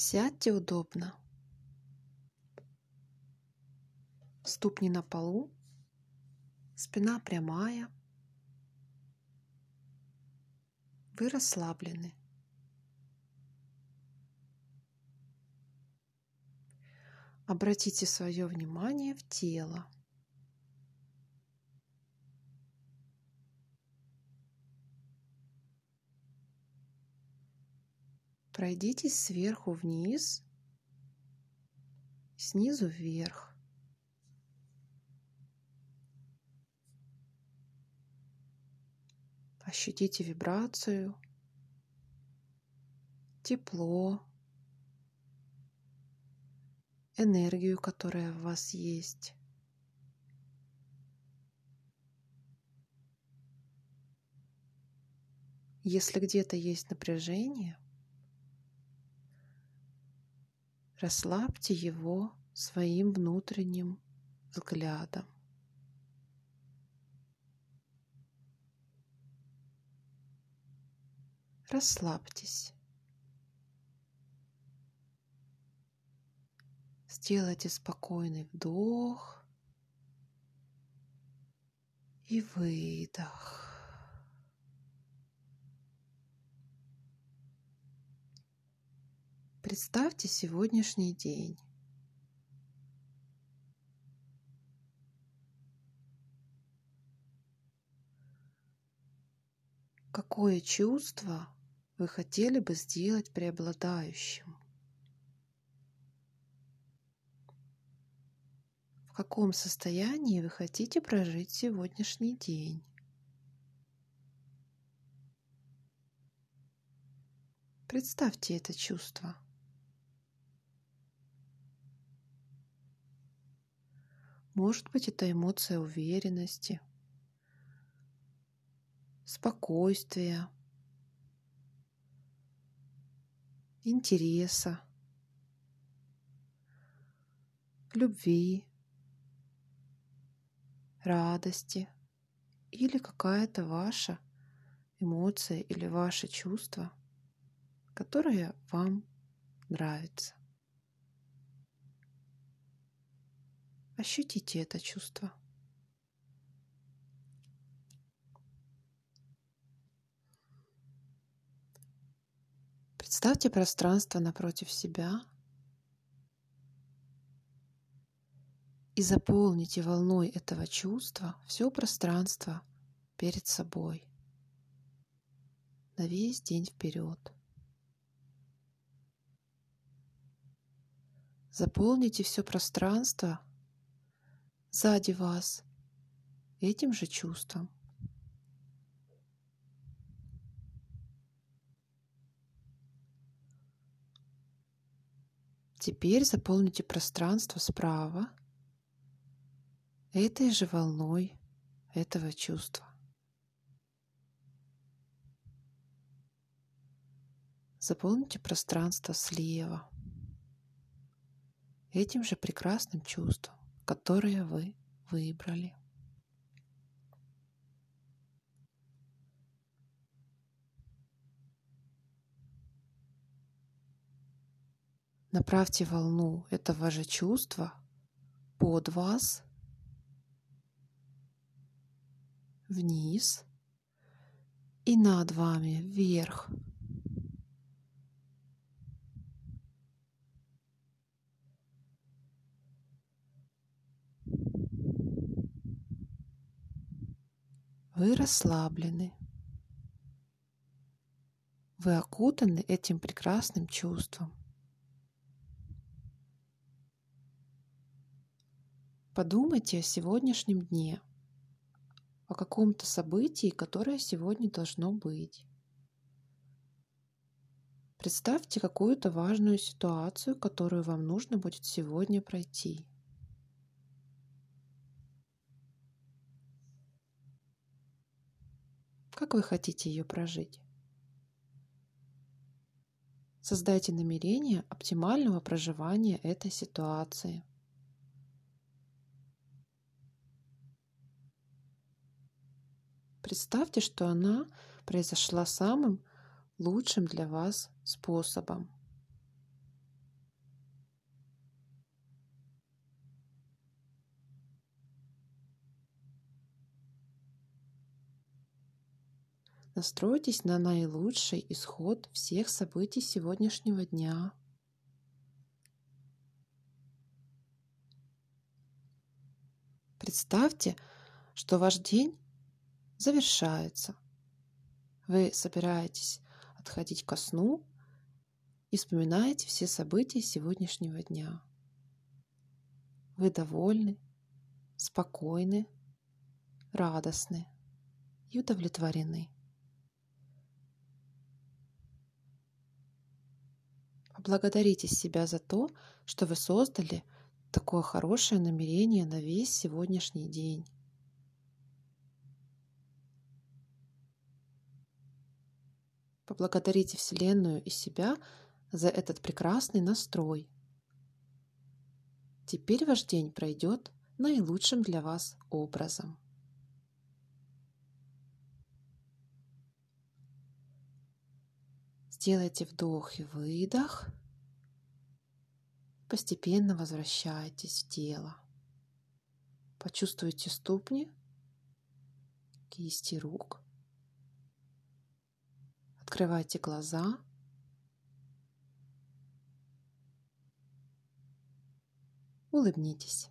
Сядьте удобно. Ступни на полу, спина прямая. Вы расслаблены. Обратите свое внимание в тело. Пройдитесь сверху вниз, снизу вверх. Ощутите вибрацию, тепло, энергию, которая в вас есть. Если где-то есть напряжение, Расслабьте его своим внутренним взглядом. Расслабьтесь. Сделайте спокойный вдох и выдох. Представьте сегодняшний день. Какое чувство вы хотели бы сделать преобладающим? В каком состоянии вы хотите прожить сегодняшний день? Представьте это чувство – Может быть, это эмоция уверенности, спокойствия, интереса, любви, радости или какая-то ваша эмоция или ваше чувство, которое вам нравится. Ощутите это чувство. Представьте пространство напротив себя и заполните волной этого чувства все пространство перед собой на весь день вперед. Заполните все пространство сзади вас этим же чувством. Теперь заполните пространство справа этой же волной этого чувства. Заполните пространство слева этим же прекрасным чувством которые вы выбрали. Направьте волну этого же чувства под вас, вниз и над вами вверх. Вы расслаблены. Вы окутаны этим прекрасным чувством. Подумайте о сегодняшнем дне, о каком-то событии, которое сегодня должно быть. Представьте какую-то важную ситуацию, которую вам нужно будет сегодня пройти. Как вы хотите ее прожить? Создайте намерение оптимального проживания этой ситуации. Представьте, что она произошла самым лучшим для вас способом. Настройтесь на наилучший исход всех событий сегодняшнего дня. Представьте, что ваш день завершается. Вы собираетесь отходить ко сну и вспоминаете все события сегодняшнего дня. Вы довольны, спокойны, радостны и удовлетворены. Поблагодарите себя за то, что вы создали такое хорошее намерение на весь сегодняшний день. Поблагодарите Вселенную и себя за этот прекрасный настрой. Теперь ваш день пройдет наилучшим для вас образом. Сделайте вдох и выдох. Постепенно возвращайтесь в тело. Почувствуйте ступни, кисти рук. Открывайте глаза. Улыбнитесь.